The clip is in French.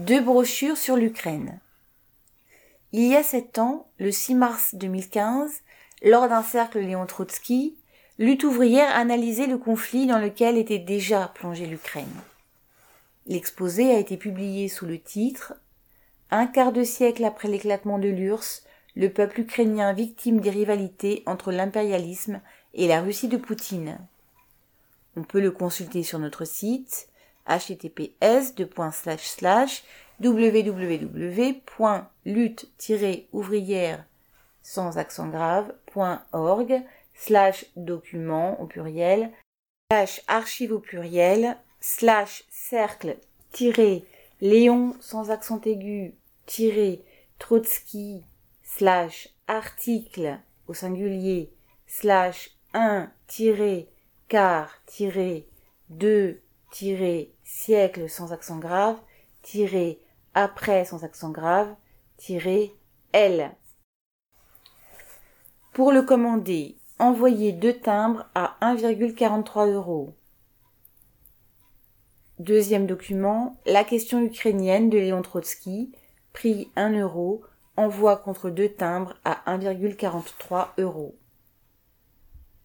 Deux brochures sur l'Ukraine. Il y a sept ans, le 6 mars 2015, lors d'un cercle Léon Trotsky, Lutte ouvrière analysait le conflit dans lequel était déjà plongée l'Ukraine. L'exposé a été publié sous le titre Un quart de siècle après l'éclatement de l'URSS, le peuple ukrainien victime des rivalités entre l'impérialisme et la Russie de Poutine. On peut le consulter sur notre site https www.lutte-ouvrière sans accent grave.org slash document au pluriel slash archive au pluriel slash cercle tiré Léon sans accent aigu tiré Trotsky slash article au singulier slash 1 tiré car tiré 2 tiré siècle sans accent grave, tiré après sans accent grave, tiré L. Pour le commander, envoyez deux timbres à 1,43 euros. Deuxième document, la question ukrainienne de Léon Trotsky, prix 1 euro, envoi contre deux timbres à 1,43 euros.